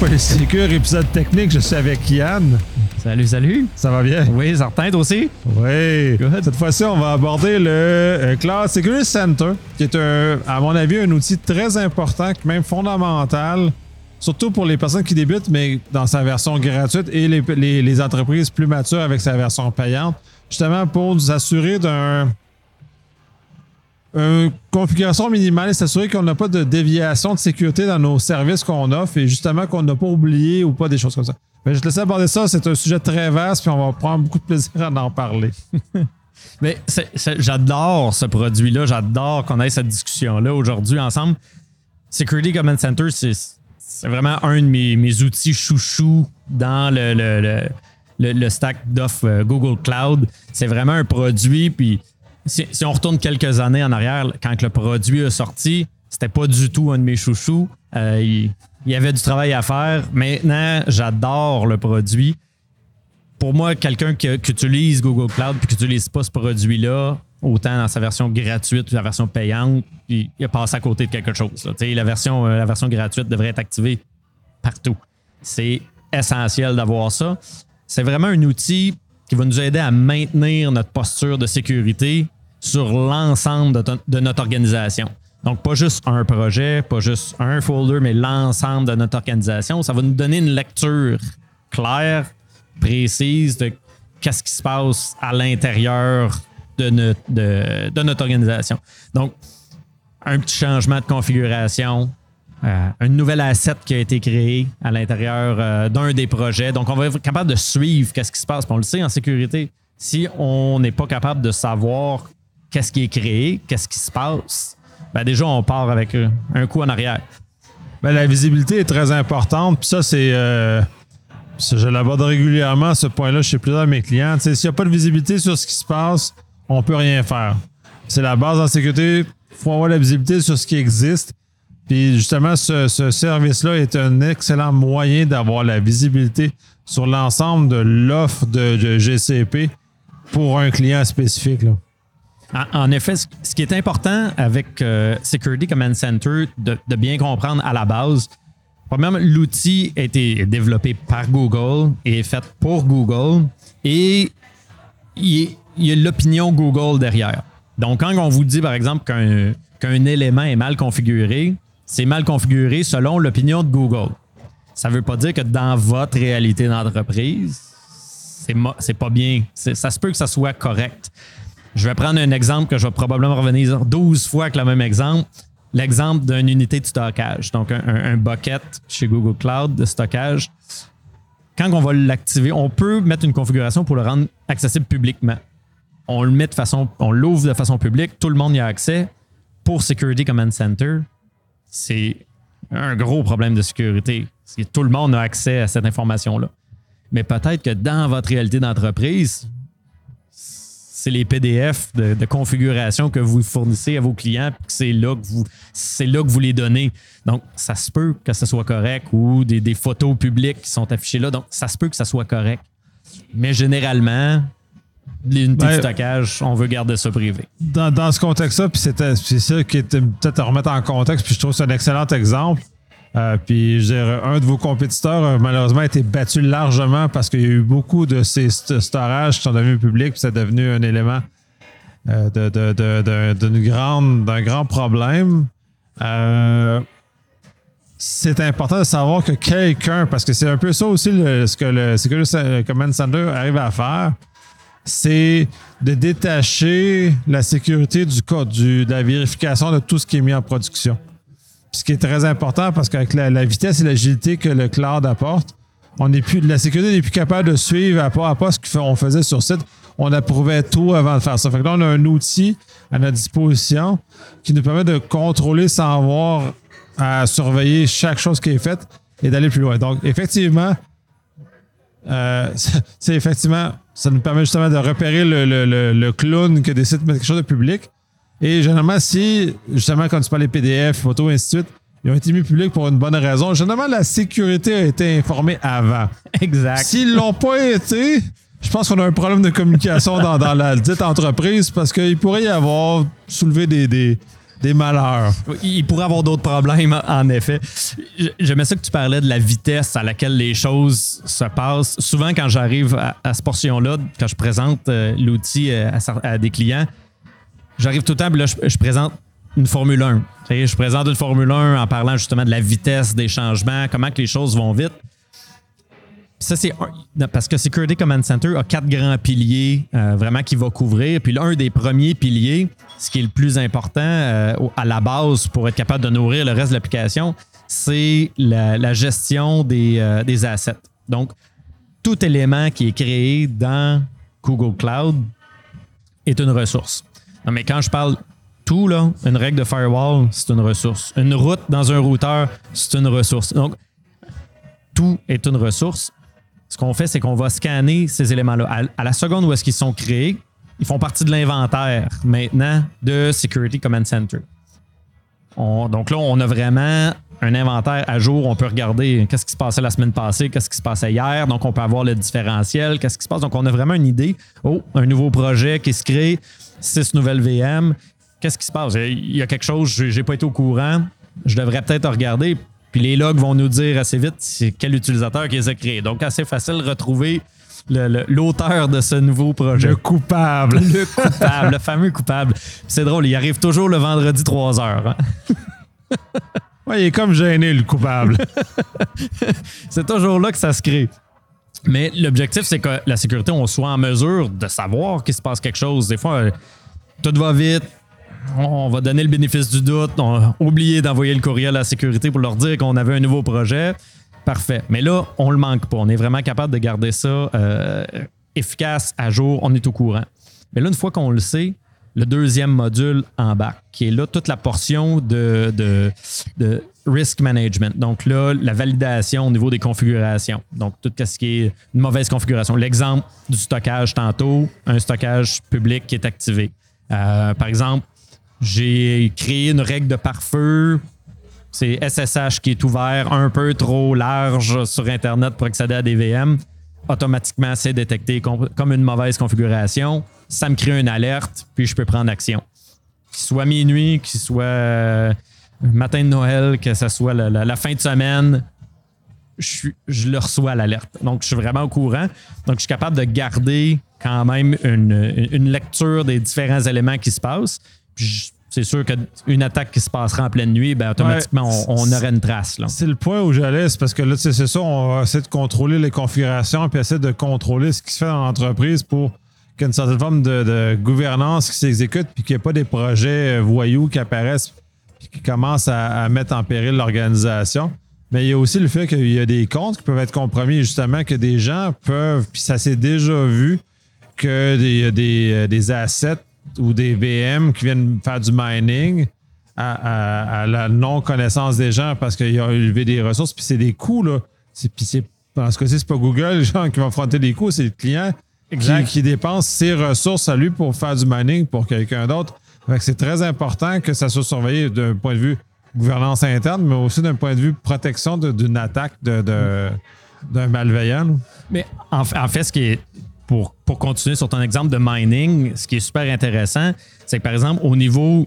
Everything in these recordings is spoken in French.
Polysécure, épisode technique. Je suis avec Yann. Salut, salut. Ça va bien? Oui, toi aussi? Oui. Good. Cette fois-ci, on va aborder le euh, Cloud Security Center, qui est, un, à mon avis, un outil très important, même fondamental, surtout pour les personnes qui débutent, mais dans sa version gratuite et les, les- les entreprises plus matures avec sa version payante, justement pour nous assurer d'un une configuration minimale et s'assurer qu'on n'a pas de déviation de sécurité dans nos services qu'on offre et justement qu'on n'a pas oublié ou pas des choses comme ça. Mais je te laisse aborder ça, c'est un sujet très vaste puis on va prendre beaucoup de plaisir à en parler. Mais j'adore ce produit-là. J'adore qu'on ait cette discussion-là aujourd'hui ensemble. Security Command Center, c'est vraiment un de mes, outils chouchous dans le, le, le- le- le stack d'offres euh, Google Cloud. C'est vraiment un produit. Puis si, on retourne quelques années en arrière, quand le produit a sorti, c'était pas du tout un de mes chouchous. Euh, il, y avait du travail à faire. Maintenant, j'adore le produit pour moi, quelqu'un qui, utilise Google Cloud et qui n'utilise pas ce produit-là, autant dans sa version gratuite que la version payante, il, il a passé à côté de quelque chose. euh, la version gratuite devrait être activée partout. C'est essentiel d'avoir ça. C'est vraiment un outil qui va nous aider à maintenir notre posture de sécurité sur l'ensemble de, notre organisation. Donc, pas juste un projet, pas juste un folder, mais l'ensemble de notre organisation. Ça va nous donner une lecture claire, précise de qu'est-ce qui se passe à l'intérieur de notre, de, de notre organisation. Donc, un petit changement de configuration, euh, un nouvel asset qui a été créé à l'intérieur euh, d'un des projets. Donc, on va être capable de suivre qu'est-ce qui se passe. Puis on le sait en sécurité, si on n'est pas capable de savoir qu'est-ce qui est créé, qu'est-ce qui se passe, ben déjà, on part avec euh, un coup en arrière. Ben, la visibilité est très importante. Puis ça, c'est. euh, je l'aborde régulièrement, ce point-là, chez plusieurs de mes clients. S'il n'y a pas de visibilité sur ce qui se passe, on peut rien faire. C'est la base en sécurité. Il faut avoir la visibilité sur ce qui existe. Puis justement, ce, ce service-là est un excellent moyen d'avoir la visibilité sur l'ensemble de l'offre de, de GCP pour un client spécifique. là. En, effet, ce qui est important avec euh, Security Command Center, de, bien comprendre à la base, premièrement, l'outil a été développé par Google et est fait pour Google et il, y a l'opinion Google derrière. Donc, quand on vous dit, par exemple, qu'un élément est mal configuré, c'est mal configuré selon l'opinion de Google. Ça ne veut pas dire que dans votre réalité d'entreprise, c'est pas bien. Ça se peut que ça soit correct. Je vais prendre un exemple que je vais probablement revenir 12 fois avec le même exemple. L'exemple d'une unité de stockage. Donc, un, bucket chez Google Cloud de stockage. Quand on va l'activer, on peut mettre une configuration pour le rendre accessible publiquement. On le met de façon, on l'ouvre de façon publique, tout le monde y a accès. Pour Security Command Center, c'est un gros problème de sécurité. Tout le monde a accès à cette information-là. Mais peut-être que dans votre réalité d'entreprise, c'est les PDF de, de configuration que vous fournissez à vos clients, puis que c'est là que vous, c'est là que vous les donnez. Donc, ça se peut que ce soit correct ou des, des photos publiques qui sont affichées là. Donc, ça se peut que ça soit correct. Mais généralement, l'unité Ben, de stockage, on veut garder ça privé. dans, dans ce contexte-là, puis c'est ça qui était peut-être à remettre en contexte, puis je trouve que c'est un excellent exemple. Euh, puis je dirais, un de vos compétiteurs a malheureusement été battu largement parce qu'il y a eu beaucoup de ces st- storages qui sont devenus publics, puis c'est devenu un élément euh, d'un grand problème. Euh, c'est important de savoir que quelqu'un, parce que c'est un peu ça aussi ce que le Security Command Center arrive à faire, c'est de détacher la sécurité du code, de la vérification de tout ce qui est mis en production. Ce qui est très important parce qu'avec la, vitesse et l'agilité que le cloud apporte, on plus, la sécurité n'est plus capable de suivre à pas à pas ce qu'on faisait sur site. On approuvait tout avant de faire ça. Fait que là, on a un outil à notre disposition qui nous permet de contrôler sans avoir à surveiller chaque chose qui est faite et d'aller plus loin. Donc, effectivement, euh, c'est effectivement, ça nous permet justement de repérer le- le clown qui décide de mettre quelque chose de public. Et généralement, si, justement, quand tu parles des PDF, photos, et ainsi de suite, ils ont été mis publics pour une bonne raison. Généralement, la sécurité a été informée avant. Exact. S'ils l'ont pas été, je pense qu'on a un problème de communication dans, dans la dite entreprise parce qu'il pourrait y avoir soulevé des, des, des malheurs. Il pourrait avoir d'autres problèmes, en effet. J'aimais ça que tu parlais de la vitesse à laquelle les choses se passent. Souvent, quand j'arrive à, à, cette portion-là, quand je présente euh, l'outil euh, à, à, des clients, j'arrive tout le temps, là, je, présente une Formule 1. Je présente une Formule 1 en parlant justement de la vitesse des changements, comment que les choses vont vite. Ça, c'est parce que Security Command Center a quatre grands piliers euh, vraiment qu'il va couvrir. Puis l'un des premiers piliers, ce qui est le plus important euh, à la base pour être capable de nourrir le reste de l'application, c'est la, gestion des, euh, des, assets. Donc, tout élément qui est créé dans Google Cloud est une ressource. Non, mais quand je parle tout, là, une règle de firewall, c'est une ressource. Une route dans un routeur, c'est une ressource. Donc, tout est une ressource ce qu'on fait, c'est qu'on va scanner ces éléments-là. À, la seconde où est-ce qu'ils sont créés, ils font partie de l'inventaire maintenant de Security Command Center. donc là, on a vraiment un inventaire à jour. On peut regarder qu'est-ce qui se passait la semaine passée, qu'est-ce qui se passait hier. Donc, on peut avoir le différentiel, qu'est-ce qui se passe. Donc, on a vraiment une idée. Oh, un nouveau projet qui se crée, six nouvelles VM. Qu'est-ce qui se passe? Il y a quelque chose, je n'ai pas été au courant. Je devrais peut-être regarder. Puis les logs vont nous dire assez vite quel utilisateur qui les a créés. Donc, assez facile de retrouver l'auteur de ce nouveau projet. Le coupable. Le coupable, le fameux coupable. C'est drôle, il arrive toujours le vendredi 3 heures. Hein. oui, il est comme gêné, le coupable. c'est toujours là que ça se crée. Mais l'objectif, c'est que la sécurité, on soit en mesure de savoir qu'il se passe quelque chose. Des fois, tout va vite, on va donner le bénéfice du doute. On a oublié d'envoyer le courriel à la sécurité pour leur dire qu'on avait un nouveau projet. Parfait. Mais là, on le manque pas. On est vraiment capable de garder ça euh, efficace, à jour. On est au courant. Mais là, une fois qu'on le sait, le deuxième module en bas, qui est là toute la portion de, de, risk management. Donc là, la validation au niveau des configurations. Donc tout ce qui est une mauvaise configuration. L'exemple du stockage tantôt, un stockage public qui est activé. Euh, par exemple, j'ai créé une règle de pare-feu. C'est SSH qui est ouvert un peu trop large sur Internet pour accéder à des VM. Automatiquement, c'est détecté comme une mauvaise configuration. Ça me crée une alerte, puis je peux prendre action. Qu'il soit minuit, qu'il soit euh, matin de Noël, que ce soit la, fin de semaine, je, je le reçois l'alerte. Donc, je suis vraiment au courant. Donc, je suis capable de garder quand même une, une lecture des différents éléments qui se passent c'est sûr qu'une attaque qui se passera en pleine nuit, ben, automatiquement, on, aurait une trace. C'est le point où j'allais, c'est parce que là, c'est ça, on va essayer de contrôler les configurations puis essayer de contrôler ce qui se fait dans l'entreprise pour qu'il y ait une certaine forme de, gouvernance qui s'exécute puis qu'il n'y ait pas des projets euh, voyous qui apparaissent qui commencent à, mettre en péril l'organisation. Mais il y a aussi le fait qu'il y a des comptes qui peuvent être compromis, justement, que des gens peuvent, puis ça s'est déjà vu, que des, des, euh, des assets ou des VM qui viennent faire du mining à, la non-connaissance des gens parce qu'ils ont élevé des ressources, puis c'est des coûts, là. Puis c'est, dans ce cas-ci, c'est pas Google, les gens qui vont affronter des coûts, c'est le client qui, qui, dépense ses ressources à lui pour faire du mining pour quelqu'un d'autre. C'est très important que ça soit surveillé d'un point de vue gouvernance interne, mais aussi d'un point de vue protection d'une attaque de, d'un malveillant. Mais en, fait, ce qui est pour, continuer sur ton exemple de mining, ce qui est super intéressant, c'est que par exemple, au niveau.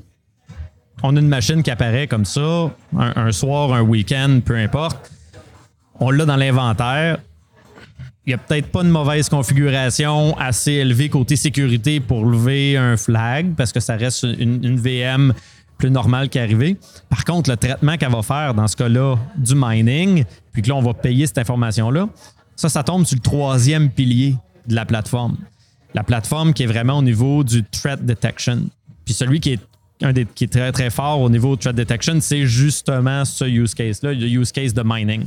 On a une machine qui apparaît comme ça, un, soir, un week-end, peu importe. On l'a dans l'inventaire. Il n'y a peut-être pas une mauvaise configuration assez élevée côté sécurité pour lever un flag parce que ça reste une, VM plus normale qui. Par contre, le traitement qu'elle va faire dans ce cas-là du mining, puis que là, on va payer cette information-là, ça, ça tombe sur le troisième pilier de la plateforme. La plateforme qui est vraiment au niveau du threat detection. Puis celui qui est un des, qui est très très fort au niveau de threat detection, c'est justement ce use case-là, le use case de mining.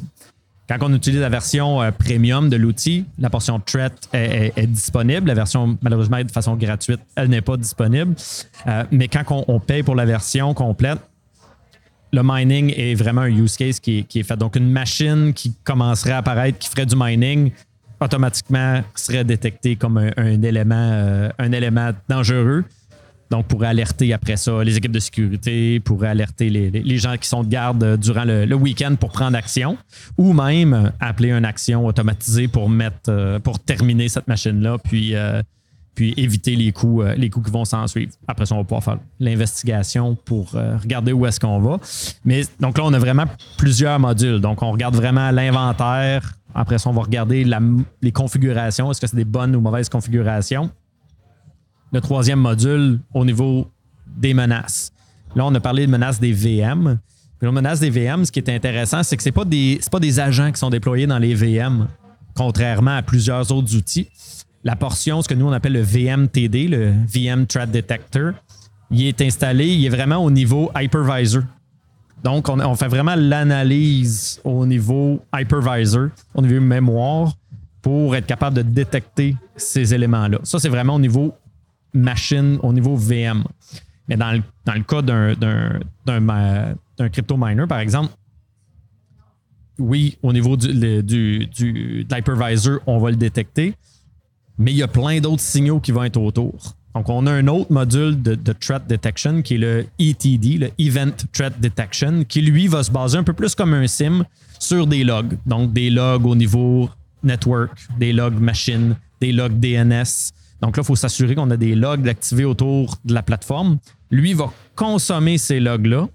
Quand on utilise la version euh, premium de l'outil, la portion threat est, disponible. La version, malheureusement, de façon gratuite, elle n'est pas disponible. Euh, mais quand on, paye pour la version complète, le mining est vraiment un use case qui est fait. Donc, une machine qui commencerait à apparaître, qui ferait du mining, automatiquement serait détecté comme un, élément, euh, un élément dangereux. Donc, pourrait alerter après ça les équipes de sécurité, pourrait alerter les, gens qui sont de garde durant le, week-end pour prendre action, ou même appeler une action automatisée pour mettre, euh, pour terminer cette machine-là, puis, euh, puis éviter les coûts, euh, les qui vont s'en suivre. Après ça, on va pouvoir faire l'investigation pour euh, regarder où est-ce qu'on va. Mais donc là, on a vraiment plusieurs modules. Donc, on regarde vraiment l'inventaire. Après ça, on va regarder les configurations. Est-ce que c'est des bonnes ou mauvaises configurations? Le troisième module, au niveau des menaces. Là, on a parlé de menaces des VM. Puis la menace des VM, ce qui est intéressant, c'est que ce n'est pas, des- pas des agents qui sont déployés dans les VM, contrairement à plusieurs autres outils. La portion, ce que nous on appelle le VMTD, le VM Threat Detector, il est installé, il est vraiment au niveau hypervisor. Donc, on, on fait vraiment l'analyse au niveau hypervisor, au niveau mémoire, pour être capable de détecter ces éléments-là. Ça, c'est vraiment au niveau machine, au niveau VM. Mais dans le, dans cas d'un crypto miner, par exemple, oui, au niveau du, le- du, du- de l'hypervisor, on va le détecter, mais il y a plein d'autres signaux qui vont être autour. Donc, on a un autre module de, de threat detection qui est le ETD, le Event Threat Detection, qui lui va se baser un peu plus comme un SIM sur des logs. Donc, des logs au niveau network, des logs machine, des logs DNS. Donc là, il faut s'assurer qu'on a des logs activés autour de la plateforme. Lui va consommer ces logs-là.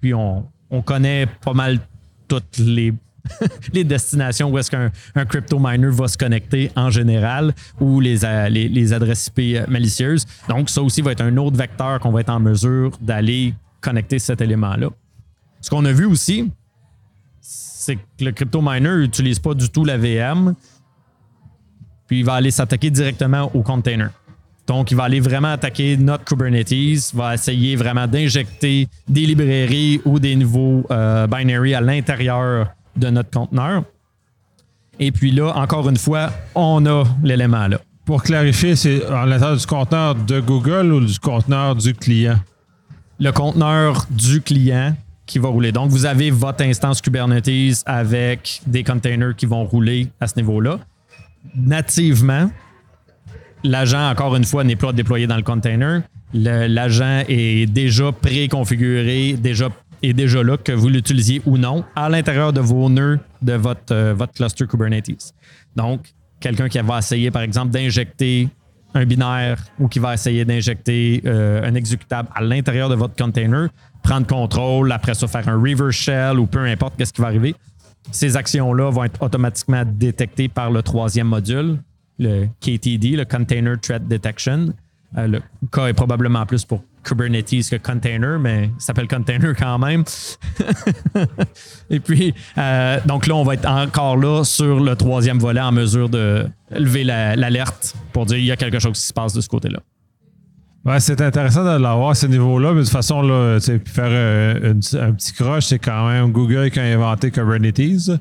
Puis on, on connaît pas mal toutes les, les destinations où est-ce qu'un un crypto miner va se connecter en général ou les, euh, les, les adresses IP malicieuses. Donc, ça aussi va être un autre vecteur qu'on va être en mesure d'aller connecter cet élément-là. Ce qu'on a vu aussi, c'est que le crypto miner n'utilise pas du tout la VM, puis il va aller s'attaquer directement au container. Donc, il va aller vraiment attaquer notre Kubernetes, va essayer vraiment d'injecter des librairies ou des nouveaux euh, binaries à l'intérieur de notre conteneur. Et puis là, encore une fois, on a l'élément là. Pour clarifier, c'est à l'intérieur du conteneur de Google ou du conteneur du client? le conteneur du client qui va rouler. Donc, vous avez votre instance Kubernetes avec des containers qui vont rouler à ce niveau-là. Nativement, l'agent, encore une fois, n'est pas déployé dans le container. L'agent est déjà préconfiguré, déjà, est déjà là, que vous l'utilisiez ou non, à l'intérieur de vos nœuds de votre, euh, votre cluster Kubernetes. Donc, quelqu'un qui va essayer, par exemple, d'injecter un binaire ou qui va essayer d'injecter euh, un exécutable à l'intérieur de votre container, prendre contrôle, après ça faire un reverse shell ou peu importe qu'est-ce qui va arriver. Ces actions-là vont être automatiquement détectées par le troisième module, le KTD, le Container Threat Detection. Euh, le K est probablement plus pour Kubernetes que container, mais ça s'appelle container quand même. Et puis, euh, donc là, on va être encore là sur le troisième volet en mesure de lever la- l'alerte pour dire il y a quelque chose qui se passe de ce côté-là. Ouais, c'est intéressant de l'avoir à ce niveau-là, mais de toute façon, là, faire euh, un petit croche, c'est quand même Google qui a inventé Kubernetes.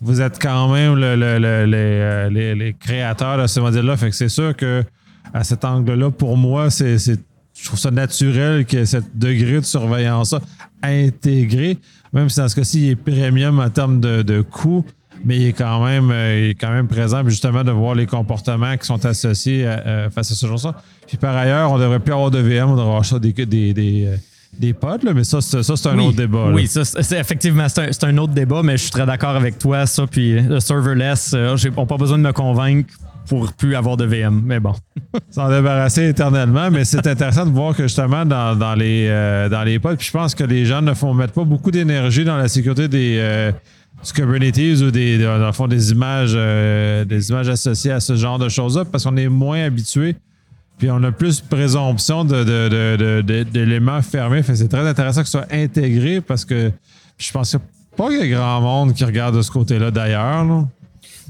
Vous êtes quand même le- le- le- les, euh, les- les créateurs de ce modèle-là. Fait que c'est sûr que à cet angle-là, pour moi, c'est, je trouve ça naturel qu'il y ait ce degré de surveillance intégré, même si dans ce cas-ci, il est premium en termes de, de coût, mais il est quand même, euh, il est quand même présent, puis justement, de voir les comportements qui sont associés à- euh, face à ce genre-là. Puis par ailleurs, on devrait plus avoir de VM, on devrait avoir ça des, des, des, euh, des pods, là, mais ça, c'est, ça, c'est un oui, autre débat. là. Oui, ça, c'est, c'est- effectivement, c'est un, c'est un autre débat, mais je suis très d'accord avec toi. Ça, puis le serverless, euh, j'ai on n'a pas besoin de me convaincre pour plus avoir de VM. Mais bon. s'en débarrasser éternellement, mais c'est intéressant de voir que justement dans, dans les euh, dans les pods, puis je pense que les gens ne font mettre pas beaucoup d'énergie dans la sécurité des euh, du Kubernetes ou des dans le fond des images euh, des images associées à ce genre de choses-là parce qu'on est moins habitué. Puis on a plus présomption de, de, d'éléments fermés. C'est très intéressant que ce soit intégré parce que je pense qu'il n'y a pas grand monde qui regarde de ce côté-là d'ailleurs.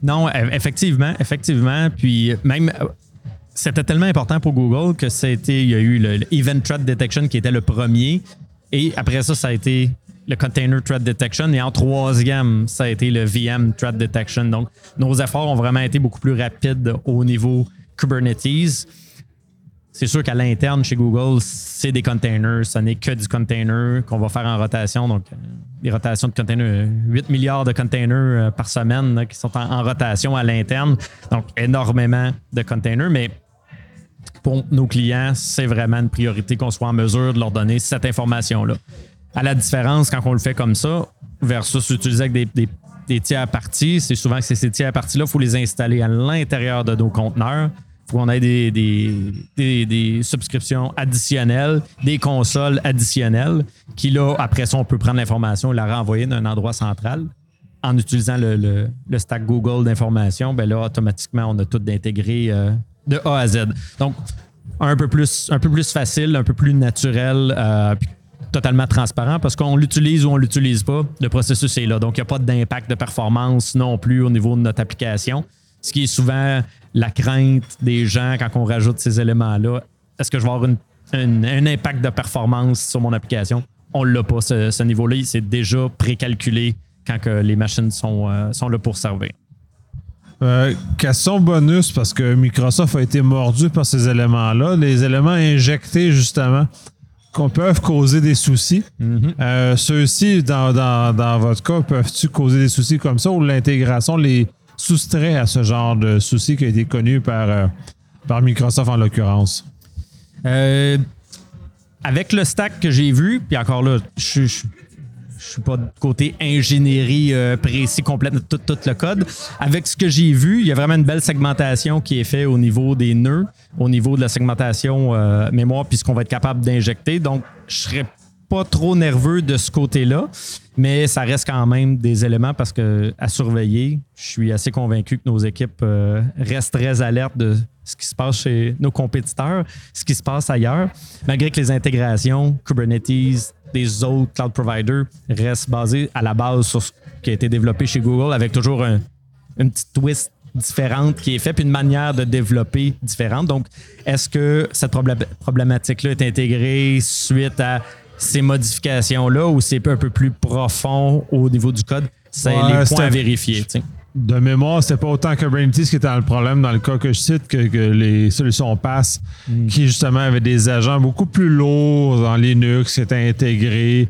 Non, e- effectivement, effectivement. Puis même, c'était tellement important pour Google que été, il y a eu le, le Event Threat Detection qui était le premier. Et après ça, ça a été le Container Threat Detection. Et en troisième, ça a été le VM Threat Detection. Donc, nos efforts ont vraiment été beaucoup plus rapides au niveau Kubernetes. C'est sûr qu'à l'interne, chez Google, c'est des containers. Ce n'est que du container qu'on va faire en rotation. Donc, euh, des rotations de containers, euh, 8 milliards de containers euh, par semaine qui sont en rotation à l'interne. Donc, énormément de containers. Mais pour nos clients, c'est vraiment une priorité qu'on soit en mesure de leur donner cette information-là. À la différence, quand on le fait comme ça, versus l'utiliser avec des, des- des tiers parties, c'est souvent que ces tiers parties-là, il faut les installer à l'intérieur de nos conteneurs. faut qu'on ait des, subscriptions additionnelles, des consoles additionnelles, qui là, après ça, on peut prendre l'information et la renvoyer d'un endroit central. En utilisant le, stack Google d'information, ben là, automatiquement, on a tout intégré euh, de A à Z. Donc, un peu plus, un peu plus facile, un peu plus naturel, euh, puis totalement transparent parce qu'on l'utilise ou on l'utilise pas, le processus est là. Donc, il n'y a pas d'impact de performance non plus au niveau de notre application. Ce qui est souvent la crainte des gens quand on rajoute ces éléments-là. Est-ce que je vais avoir un impact de performance sur mon application? On ne l'a pas, ce, niveau-là. C'est déjà précalculé quand que les machines sont, euh, sont là pour servir. Euh, question bonus, parce que Microsoft a été mordu par ces éléments-là. Les éléments injectés, justement, qu'on peuvent causer des soucis. Euh, Ceux-ci, dans, dans- dans votre cas, peuvent-tu causer des soucis comme ça ou l'intégration les soustrait à ce genre de soucis qui a été connu par, euh, par Microsoft en l'occurrence? Euh, avec le stack que j'ai vu, puis encore là, je je- je suis pas côté ingénierie euh, précis, complète de tout, tout le code. Avec ce que j'ai vu, il y a vraiment une belle segmentation qui est faite au niveau des nœuds, au niveau de la segmentation euh, mémoire, puis ce qu'on va être capable d'injecter. Donc, je serais pas trop nerveux de ce côté-là, mais ça reste quand même des éléments parce que à surveiller. Je suis assez convaincu que nos équipes euh, restent très alertes de ce qui se passe chez nos compétiteurs, ce qui se passe ailleurs, malgré que les intégrations Kubernetes des autres cloud providers restent basées à la base sur ce qui a été développé chez Google avec toujours un, une petite twist différente qui est faite, puis une manière de développer différente. Donc, est-ce que cette problé- problématique-là est intégrée suite à ces modifications-là ou c'est un peu plus profond au niveau du code? C'est Ouais, les points à vérifier. De mémoire, c'était pas autant Kubernetes qui était dans le problème dans le cas que je cite que, que les solutions PASS qui justement avaient des agents beaucoup plus lourds dans Linux qui étaient intégrés,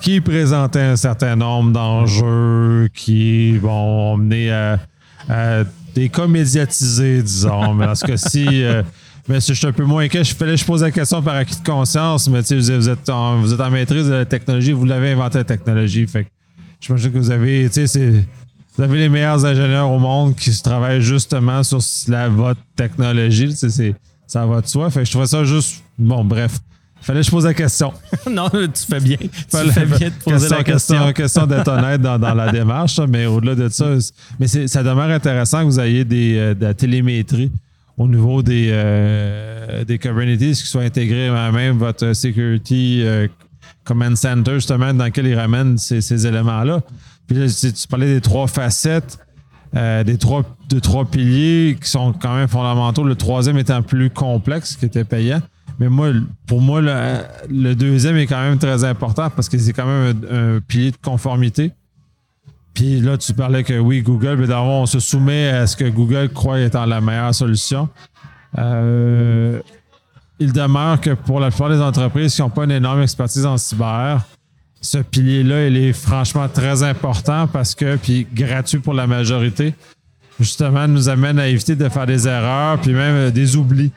qui présentaient un certain nombre d'enjeux, qui vont mener à, à des cas médiatisés, disons. Mais dans ce cas-ci, euh, mais si je suis un peu moins inquiet, je fallait que je pose la question par acquis de conscience, mais tu sais, vous êtes en, vous êtes en maîtrise de la technologie, vous l'avez inventé la technologie. Fait que j'imagine que vous avez, tu sais, c'est. Vous avez les meilleurs ingénieurs au monde qui se travaillent justement sur la, votre technologie. C'est- ça va de soi. Fait que je trouvais ça juste. Bon, bref. Fallait que je pose la question. non, tu fais bien. Tu Fallait- fais bien de poser question, la question. question, question d'être honnête dans, dans la démarche, mais au-delà de ça, mais ça demeure intéressant que vous ayez des, euh, de la télémétrie au niveau des, euh, des Kubernetes qui soient intégrés à même votre Security euh, Command Center, justement, dans lequel ils ramènent ces, éléments-là. Puis là, tu, parlais des trois facettes, euh, des trois, de trois piliers qui sont quand même fondamentaux. Le troisième étant plus complexe, qui était payant. Mais moi, pour moi, le, deuxième est quand même très important parce que c'est quand même un, pilier de conformité. Puis là, tu parlais que oui, Google, mais d'abord, on se soumet à ce que Google croit étant la meilleure solution. Euh, il demeure que pour la plupart des entreprises qui n'ont pas une énorme expertise en cyber, ce pilier-là, il est franchement très important parce que, puis gratuit pour la majorité, justement, nous amène à éviter de faire des erreurs, puis même euh, des oublis.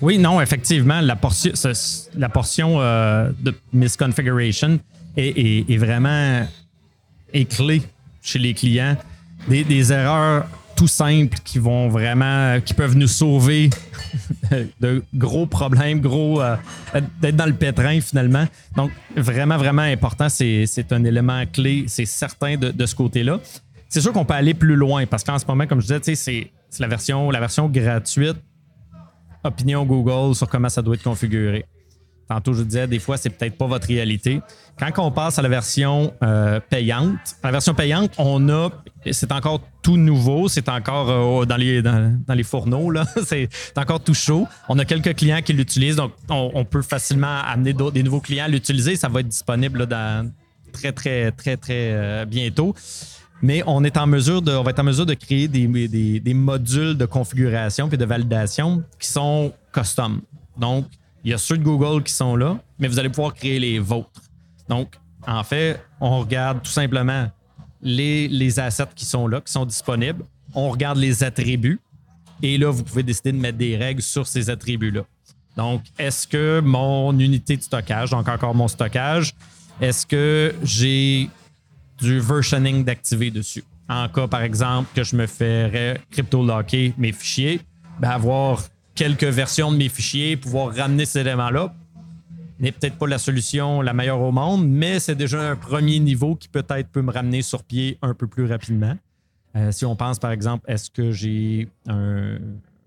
Oui, non, effectivement, la portion, euh, de misconfiguration est, vraiment clé chez les clients. Des erreurs tout simples qui vont vraiment, qui peuvent nous sauver de gros problèmes, gros, euh, d'être dans le pétrin finalement. Donc, vraiment, vraiment important. C'est un élément clé, c'est certain de, ce côté-là. C'est sûr qu'on peut aller plus loin parce qu'en ce moment, comme je disais, c'est c'est la version, la version gratuite opinion Google sur comment ça doit être configuré. Tantôt, je disais, des fois, c'est peut-être pas votre réalité. Quand on passe à la version euh, payante, la version payante, on a, c'est encore tout nouveau, c'est encore euh, dans, les, dans, les fourneaux, là. c'est encore tout chaud. On a quelques clients qui l'utilisent, donc on, peut facilement amener des nouveaux clients à l'utiliser. Ça va être disponible là, dans très, très, très, très euh, bientôt. Mais on est en mesure de, on va être en mesure de créer des, des- des modules de configuration et de validation qui sont custom. Donc, il y a ceux de Google qui sont là, mais vous allez pouvoir créer les vôtres. Donc, en fait, on regarde tout simplement les, les assets qui sont là, qui sont disponibles. On regarde les attributs. Et là, vous pouvez décider de mettre des règles sur ces attributs-là. Donc, est-ce que mon unité de stockage, donc encore mon stockage, est-ce que j'ai du versioning d'activer dessus? En cas, par exemple, que je me ferais crypto-locker mes fichiers, ben, avoir quelques versions de mes fichiers, pouvoir ramener ces éléments-là n'est peut-être pas la solution la meilleure au monde, mais c'est déjà un premier niveau qui peut-être peut me ramener sur pied un peu plus rapidement. Euh, si on pense par exemple, est-ce que j'ai un,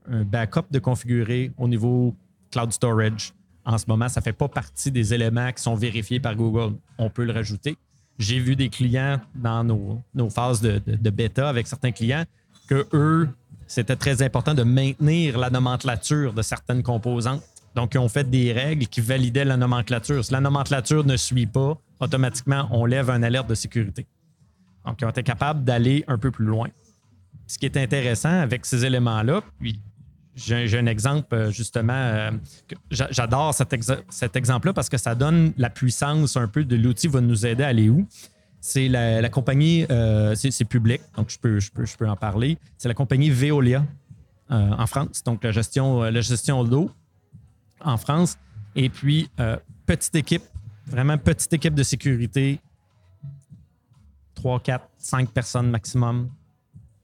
backup de configurer au niveau cloud storage? En ce moment, ça ne fait pas partie des éléments qui sont vérifiés par Google. On peut le rajouter. J'ai vu des clients dans nos, nos phases de, bêta avec certains clients que eux, c'était très important de maintenir la nomenclature de certaines composantes. Donc, ils ont fait des règles qui validaient la nomenclature. Si la nomenclature ne suit pas, automatiquement, on lève un alerte de sécurité. Donc, ils ont été capables d'aller un peu plus loin. Ce qui est intéressant avec ces éléments-là, puis j'ai un exemple justement, euh, j'adore cet, cet exemple-là parce que ça donne la puissance un peu de l'outil va nous aider à aller où. C'est la, la, compagnie, euh, c'est public, donc je peux, je peux, je peux en parler. C'est la compagnie Veolia euh, en France, donc la gestion, la gestion d'eau en France. Et puis, euh, petite équipe, vraiment petite équipe de sécurité, 3, 4, 5 personnes maximum,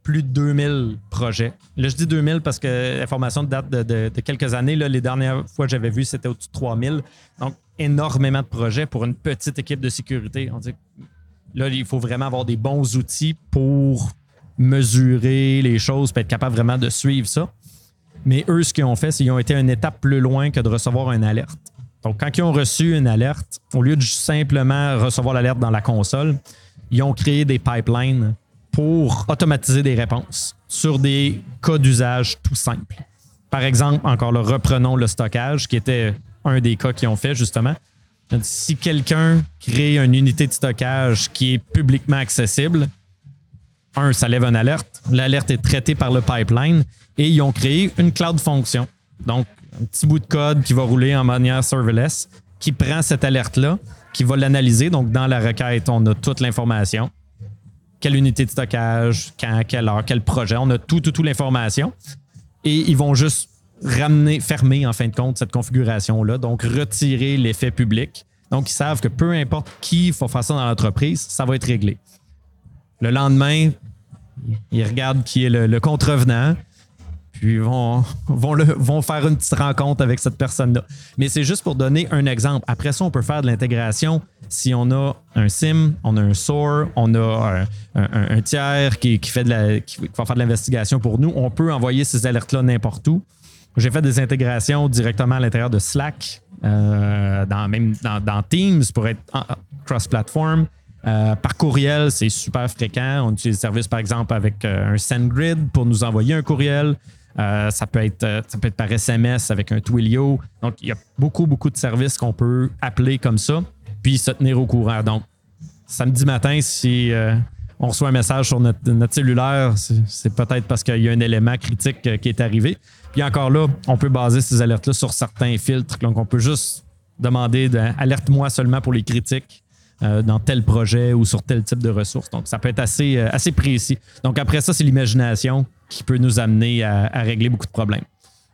plus de 2000 projets. Là, je dis 2000 parce que l'information date de, de, de, quelques années. Là, les dernières fois que j'avais vu, c'était au-dessus de 3000. Donc, énormément de projets pour une petite équipe de sécurité. On dit là, il faut vraiment avoir des bons outils pour mesurer les choses, pour être capable vraiment de suivre ça. Mais eux, ce qu'ils ont fait, c'est qu'ils ont été une étape plus loin que de recevoir une alerte. Donc, quand ils ont reçu une alerte, au lieu de simplement recevoir l'alerte dans la console, ils ont créé des pipelines pour automatiser des réponses sur des cas d'usage tout simples. Par exemple, encore là, reprenons le stockage, qui était un des cas qu'ils ont fait justement. Si quelqu'un crée une unité de stockage qui est publiquement accessible, un, ça lève une alerte. L'alerte est traitée par le pipeline et ils ont créé une cloud fonction. Donc, un petit bout de code qui va rouler en manière serverless, qui prend cette alerte-là, qui va l'analyser. Donc, dans la requête, on a toute l'information. Quelle unité de stockage, quand, quelle heure, quel projet. On a tout, tout, tout l'information. Et ils vont juste ramener, fermer en fin de compte cette configuration-là. Donc, retirer l'effet public. Donc, ils savent que peu importe qui va faire ça dans l'entreprise, ça va être réglé. Le lendemain, ils regardent qui est le, contrevenant, puis vont, vont, le, vont faire une petite rencontre avec cette personne-là. Mais c'est juste pour donner un exemple. Après ça, on peut faire de l'intégration. Si on a un SIM, on a un SOAR, on a un, un, un tiers qui, qui, fait de la, qui va faire de l'investigation pour nous, on peut envoyer ces alertes-là n'importe où. J'ai fait des intégrations directement à l'intérieur de Slack, euh, dans, même dans, Teams pour être cross-platform. Euh, par courriel, c'est super fréquent. On utilise le service, par exemple, avec euh, un SendGrid pour nous envoyer un courriel. Ça, peut être, ça peut être par SMS avec un Twilio. Donc, il y a beaucoup, beaucoup de services qu'on peut appeler comme ça, puis se tenir au courant. Donc, samedi matin, si on reçoit un message sur notre, cellulaire, c'est peut-être parce qu'il y a un élément critique qui est arrivé. Puis encore là, on peut baser ces alertes-là sur certains filtres. Donc, on peut juste demander alerte-moi seulement pour les critiques euh, dans tel projet ou sur tel type de ressources. Donc, ça peut être assez, euh, assez précis. Donc, après ça, c'est l'imagination qui peut nous amener à, régler beaucoup de problèmes.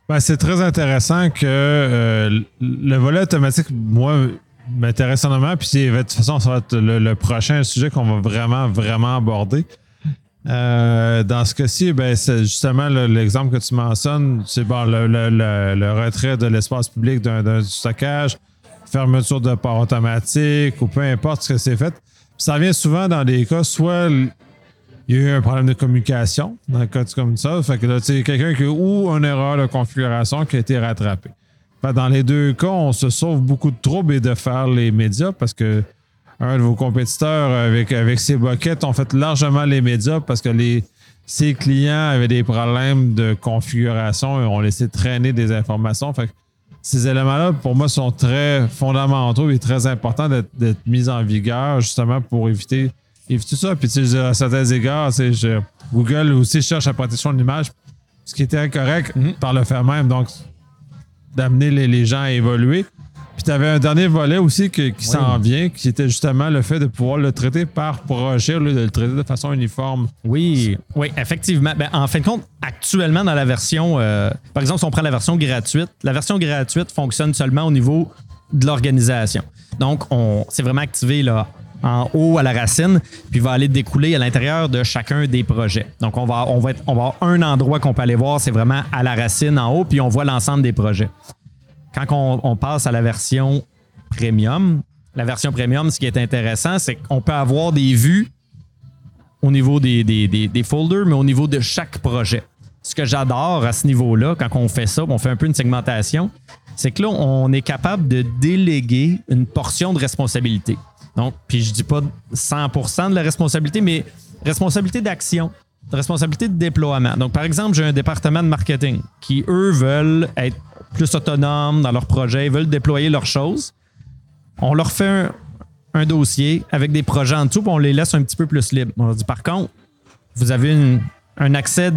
Ben, c'est très intéressant que euh, le volet automatique, moi, m'intéresse énormément. Puis, de toute façon, ça va être le, prochain sujet qu'on va vraiment, vraiment aborder. Euh, dans ce cas-ci, ben, c'est justement l'exemple que tu mentionnes, c'est le, le, le, retrait de l'espace public d'un stockage, fermeture de port automatique ou peu importe ce que c'est fait. Ça vient souvent dans des cas, soit il y a eu un problème de communication dans un cas comme ça. Fait que là, sais, quelqu'un qui a ou une erreur de configuration qui a été rattrapée. Fait dans les deux cas, on se sauve beaucoup de troubles et de faire les médias parce que un de vos compétiteurs avec, avec ses boquettes ont fait largement les médias parce que les, ses clients avaient des problèmes de configuration et ont laissé traîner des informations. Fait que ces éléments-là, pour moi, sont très fondamentaux et très importants d'être mis en vigueur justement pour éviter, éviter ça. Puis, tu sais, à certains égards, je, Google aussi cherche la protection de l'image, ce qui était incorrect mm -hmm. par le fait même. Donc, d'amener les, les, gens à évoluer. Puis tu avais un dernier volet aussi que, qui oui. s'en vient, qui était justement le fait de pouvoir le traiter par projet, de le traiter de façon uniforme. Oui, oui, effectivement. Ben, en fin de compte, actuellement dans la version, euh, par exemple, si on prend la version gratuite, la version gratuite fonctionne seulement au niveau de l'organisation. Donc, on c'est vraiment activé là, en haut à la racine, puis va aller découler à l'intérieur de chacun des projets. Donc, on va, on on va avoir un endroit qu'on peut aller voir, c'est vraiment à la racine en haut, puis on voit l'ensemble des projets. Quand on, passe à la version premium, la version premium, ce qui est intéressant, c'est qu'on peut avoir des vues au niveau des, des folders, mais au niveau de chaque projet. Ce que j'adore à ce niveau-là, quand on fait ça, on fait un peu une segmentation, c'est que là, on est capable de déléguer une portion de responsabilité. Donc, puis je dis pas 100% de la responsabilité, mais responsabilité d'action, responsabilité de déploiement. Donc, par exemple, j'ai un département de marketing qui, eux, veulent être plus autonomes dans leur projet, ils veulent déployer leurs choses. On leur fait un, dossier avec des projets en dessous, puis on les laisse un petit peu plus libres. On leur dit, par contre, vous avez un accès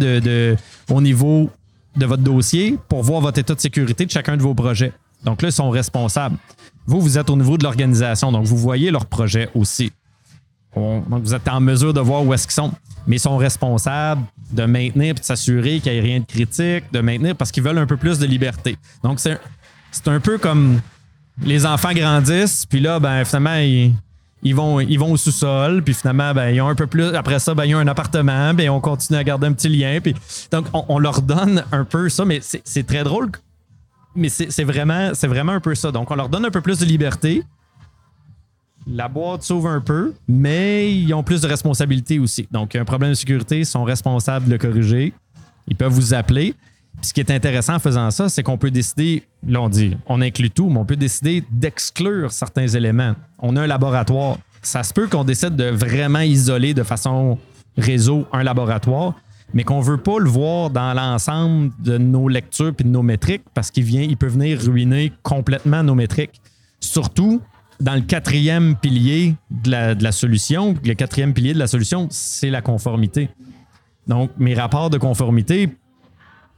au niveau de votre dossier pour voir votre état de sécurité de chacun de vos projets. Donc là, ils sont responsables. Vous, vous êtes au niveau de l'organisation, donc vous voyez leurs projets aussi. On- donc vous êtes en mesure de voir où est-ce qu'ils sont. Mais ils sont responsables de maintenir et de s'assurer qu'il n'y ait rien de critique, de maintenir parce qu'ils veulent un peu plus de liberté. Donc c'est un- peu comme les enfants grandissent, puis là, ben, finalement, ils, ils vont, ils vont au sous-sol, puis finalement, ben, ils ont un peu plus. Après ça, ben, ils ont un appartement, puis on continue à garder un petit lien. Puis, donc, on, on leur donne un peu ça, mais c'est très drôle. Mais c'est vraiment, un peu ça. Donc, on leur donne un peu plus de liberté. La boîte s'ouvre un peu, mais ils ont plus de responsabilités aussi. Donc, un problème de sécurité, ils sont responsables de le corriger. Ils peuvent vous appeler. Puis ce qui est intéressant en faisant ça, c'est qu'on peut décider, là on dit, on inclut tout, mais on peut décider d'exclure certains éléments. On a un laboratoire. Ça se peut qu'on décide de vraiment isoler de façon réseau un laboratoire, mais qu'on ne veut pas le voir dans l'ensemble de nos lectures et de nos métriques parce qu'il vient, il peut venir ruiner complètement nos métriques. Surtout dans le quatrième pilier de la, de la solution. Le quatrième pilier de la solution, c'est la conformité. Donc, mes rapports de conformité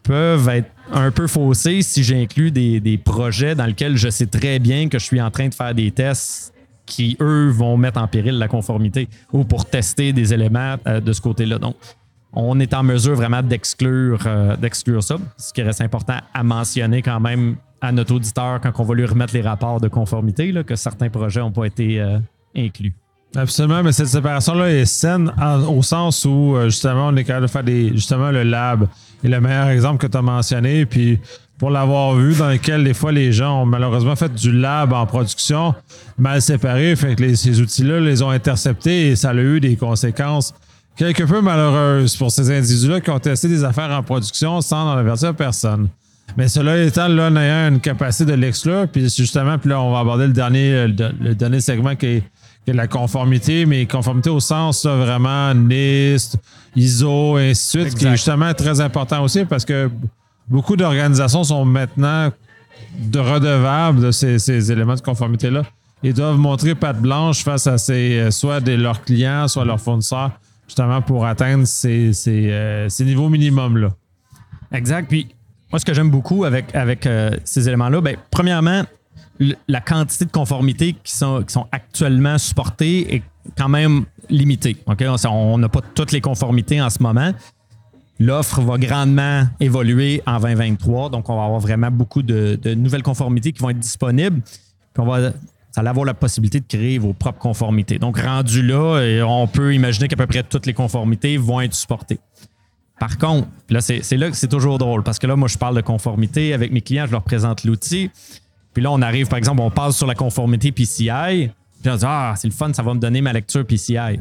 peuvent être un peu faussés si j'inclus des, des projets dans lesquels je sais très bien que je suis en train de faire des tests qui, eux, vont mettre en péril la conformité ou pour tester des éléments euh, de ce côté-là. Donc, on est en mesure vraiment d'exclure euh, d'exclure ça, ce qui reste important à mentionner quand même à notre auditeur quand on va lui remettre les rapports de conformité, là, que certains projets n'ont pas été euh, inclus. Absolument, mais cette séparation-là est saine au sens où, euh, justement, on est capable de faire des, justement le lab. Et le meilleur exemple que tu as mentionné, puis pour l'avoir vu, dans lequel des fois les gens ont malheureusement fait du lab en production mal séparé, fait que ces outils-là les ont interceptés et ça a eu des conséquences quelque peu malheureuses pour ces individus-là qui ont testé des affaires en production sans en avertir personne. Mais cela étant, là, en ayant une capacité de l'exclure, puis justement, puis là, on va aborder le dernier, le, le dernier segment qui est, qui est la conformité, mais conformité au sens là, vraiment NIST, ISO, et ainsi de suite, qui est justement très important aussi parce que beaucoup d'organisations sont maintenant de redevables de ces, ces éléments de conformité-là et doivent montrer patte blanche face à ces, euh, soit des, leurs clients, soit leurs fournisseurs, justement pour atteindre ces, euh, ces niveaux minimums-là. Exact. Puis, moi, ce que j'aime beaucoup avec, avec euh, ces éléments-là, ben, premièrement, la quantité de conformités qui sont, qui sont actuellement supportées est quand même limitée. On n'a pas toutes les conformités en ce moment. L'offre va grandement évoluer en 2023, donc on va avoir vraiment beaucoup de, de nouvelles conformités qui vont être disponibles. Puis on va allez avoir la possibilité de créer vos propres conformités. Donc, rendu là, et on peut imaginer qu'à peu près toutes les conformités vont être supportées. Par contre, là, c'est là que c'est toujours drôle parce que là, moi, je parle de conformité avec mes clients, je leur présente l'outil. Puis là, on arrive, par exemple, on passe sur la conformité PCI. Puis on dit, ah, c'est le fun, ça va me donner ma lecture PCI.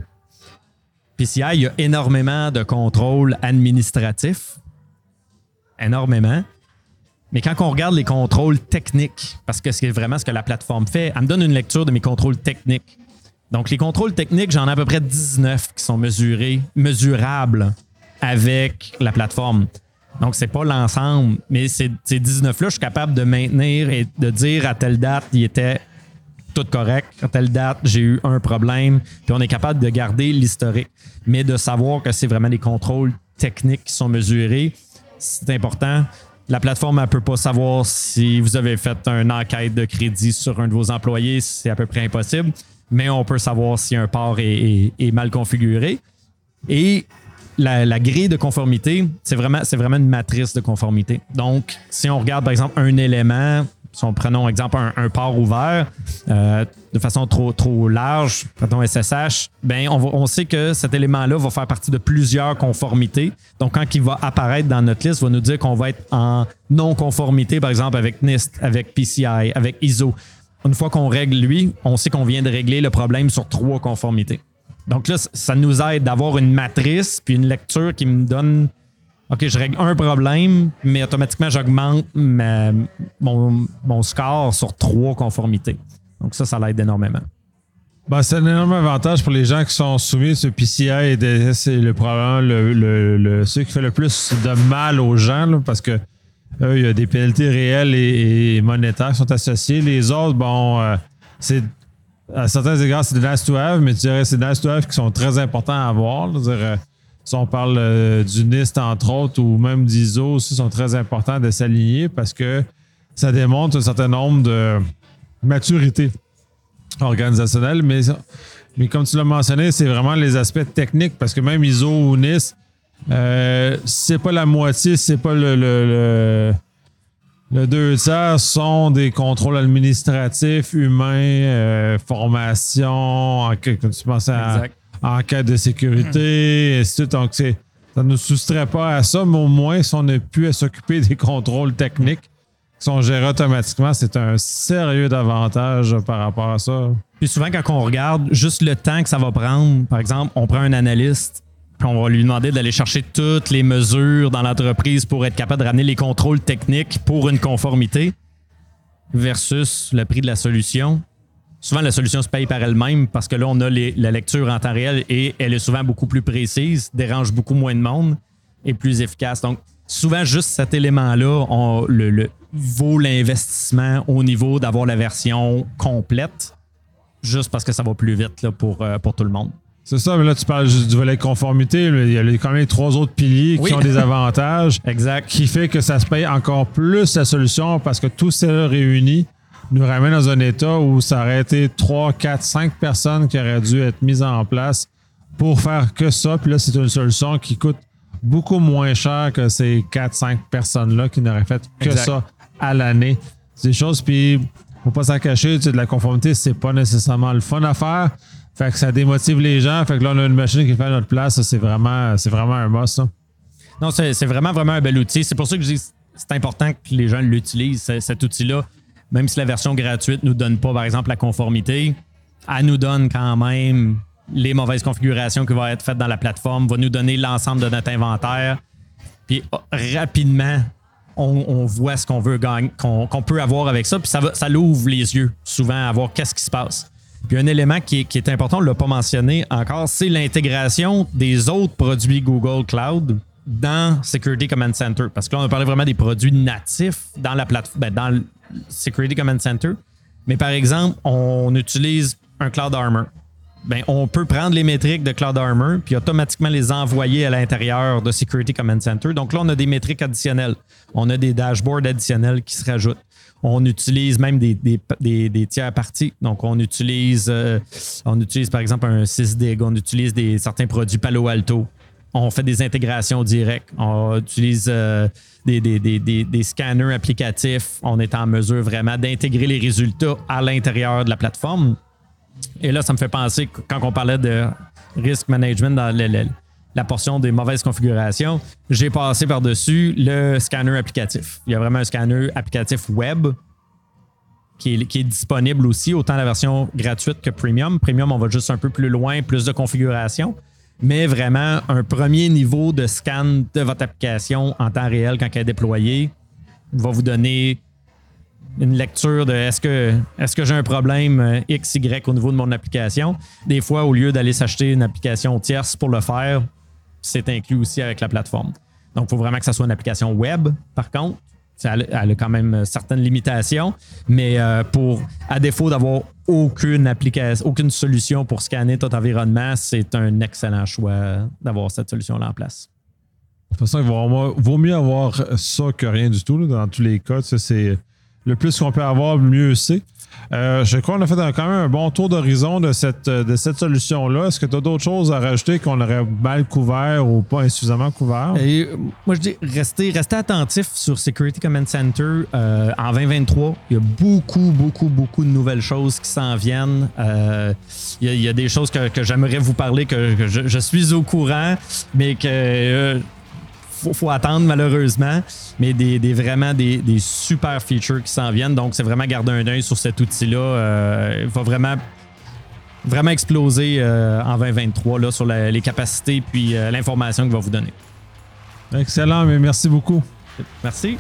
PCI, il y a énormément de contrôles administratifs. Énormément. Mais quand on regarde les contrôles techniques, parce que c'est vraiment ce que la plateforme fait, elle me donne une lecture de mes contrôles techniques. Donc, les contrôles techniques, j'en ai à peu près 19 qui sont mesurés, mesurables avec la plateforme. Donc, c'est pas l'ensemble, mais ces, ces 19-là, je suis capable de maintenir et de dire à telle date, il était tout correct. À telle date, j'ai eu un problème. Puis on est capable de garder l'historique. Mais de savoir que c'est vraiment des contrôles techniques qui sont mesurés, c'est important. La plateforme ne peut pas savoir si vous avez fait une enquête de crédit sur un de vos employés, c'est à peu près impossible. Mais on peut savoir si un port est, mal configuré. Et la, grille de conformité, c'est vraiment une matrice de conformité. Donc, si on regarde, par exemple, un élément si on prenons exemple un, port ouvert euh, de façon trop, trop large, pardon SSH, ben on, on sait que cet élément-là va faire partie de plusieurs conformités. Donc, quand il va apparaître dans notre liste, il va nous dire qu'on va être en non-conformité, par exemple, avec NIST, avec PCI, avec ISO. Une fois qu'on règle lui, on sait qu'on vient de régler le problème sur trois conformités. Donc là, ça nous aide d'avoir une matrice puis une lecture qui me donne OK, je règle un problème, mais automatiquement, j'augmente mon, score sur trois conformités. Donc ça, ça l'aide énormément. Ben, c'est un énorme avantage pour les gens qui sont soumis ce PCI et c'est le probablement le, qui fait le plus de mal aux gens parce que il y a des pénalités réelles et, monétaires qui sont associées. Les autres, bon, euh, c'est à certains égards, c'est des nice to have, mais tu dirais c'est des nice to have qui sont très importants à avoir. Si on parle euh, du NIST, entre autres, ou même d'ISO aussi, sont très importants de s'aligner parce que ça démontre un certain nombre de maturité organisationnelle. Mais, mais comme tu l'as mentionné, c'est vraiment les aspects techniques parce que même ISO ou NIST, euh, c'est pas la moitié, c'est pas le, le, le, deux tiers sont des contrôles administratifs, humains, euh, formation, comme tu pensais à, enquête de sécurité, et tout. Donc, ça ne nous soustrait pas à ça, mais au moins, si on n'a plus à s'occuper des contrôles techniques qui sont gérés automatiquement, c'est un sérieux avantage par rapport à ça. Puis souvent, quand on regarde juste le temps que ça va prendre, par exemple, on prend un analyste, puis on va lui demander d'aller chercher toutes les mesures dans l'entreprise pour être capable de ramener les contrôles techniques pour une conformité versus le prix de la solution souvent la solution se paye par elle-même parce que là, on a la lecture en temps réel et elle est souvent beaucoup plus précise, dérange beaucoup moins de monde et plus efficace. Donc, souvent, juste cet élément-là le, vaut l'investissement au niveau d'avoir la version complète, juste parce que ça va plus vite là, pour, euh, pour tout le monde. C'est ça, mais là, tu parles juste du volet conformité. Il y a quand même trois autres piliers qui ont des avantages. exact. Qui fait que ça se paye encore plus la solution parce que tout s'est réuni nous ramène dans un état où ça aurait été 3, 4, 5 personnes qui auraient dû être mises en place pour faire que ça. Puis là, c'est une solution qui coûte beaucoup moins cher que ces 4, 5 personnes-là qui n'auraient fait que ça à l'année. C'est des choses, puis faut pas s'en cacher, tu sais, de la conformité, c'est pas nécessairement le fun à faire. Fait que ça démotive les gens. Fait que là, on a une machine qui fait à notre place. C'est vraiment, c'est vraiment un must. Ça. Non, c'est vraiment, vraiment un bel outil. C'est pour ça que je dis c'est important que les gens l'utilisent, cet outil-là même si la version gratuite ne nous donne pas, par exemple, la conformité, elle nous donne quand même les mauvaises configurations qui vont être faites dans la plateforme, va nous donner l'ensemble de notre inventaire. Puis oh, rapidement, on, voit ce qu'on veut qu'on peut avoir avec ça. Puis ça, l'ouvre les yeux souvent à voir qu'est-ce qui se passe. Puis un élément qui est, important, on ne l'a pas mentionné encore, c'est l'intégration des autres produits Google Cloud dans Security Command Center. Parce que là, on a parlé vraiment des produits natifs dans la plateforme, ben, dans Security Command Center. Mais par exemple, on utilise un Cloud Armor. Ben, on peut prendre les métriques de Cloud Armor puis automatiquement les envoyer à l'intérieur de Security Command Center. Donc là, on a des métriques additionnelles. On a des dashboards additionnels qui se rajoutent. On utilise même des, des, tiers parties. Donc, on utilise, euh, on utilise par exemple un SysDig, on utilise des, certains produits Palo Alto on fait des intégrations directes. On utilise euh, des, scanners applicatifs. On est en mesure vraiment d'intégrer les résultats à l'intérieur de la plateforme. Et là, ça me fait penser, quand on parlait de risk management dans la portion des mauvaises configurations, j'ai passé par-dessus le scanner applicatif. Il y a vraiment un scanner applicatif web qui est, qui est, disponible aussi, autant la version gratuite que premium. Premium, on va juste un peu plus loin, plus de configuration mais vraiment un premier niveau de scan de votre application en temps réel quand elle est déployée va vous donner une lecture de est-ce que, est que j'ai un problème euh, X, Y au niveau de mon application. Des fois, au lieu d'aller s'acheter une application tierce pour le faire, c'est inclus aussi avec la plateforme. Donc, il faut vraiment que ça soit une application web, par contre. Elle, a quand même certaines limitations, mais euh, pour, à défaut d'avoir aucune application, aucune solution pour scanner ton environnement, c'est un excellent choix d'avoir cette solution-là en place. De toute façon, il vaut, mieux avoir ça que rien du tout. dans tous les cas, c'est le plus qu'on peut avoir, mieux c'est. Euh, je crois qu'on a fait quand même un bon tour d'horizon de cette, euh, de cette solution-là. Est-ce que tu as d'autres choses à rajouter qu'on aurait mal couvert ou pas insuffisamment couvert? Euh, moi, je dis, restez, restez attentifs sur Security Command Center en 2023. Il y a beaucoup, beaucoup, beaucoup de nouvelles choses qui s'en viennent. Il, y a, des choses que, que j'aimerais vous parler, que, je, suis au courant, mais que faut, faut attendre malheureusement. Mais des, des- vraiment des, des super features qui s'en viennent. Donc, c'est vraiment garder un œil sur cet outil-là. Euh, il va vraiment vraiment exploser euh, en 2023 là, sur la- les capacités puis euh, l'information qu'il va vous donner. Excellent, mais merci beaucoup. Merci.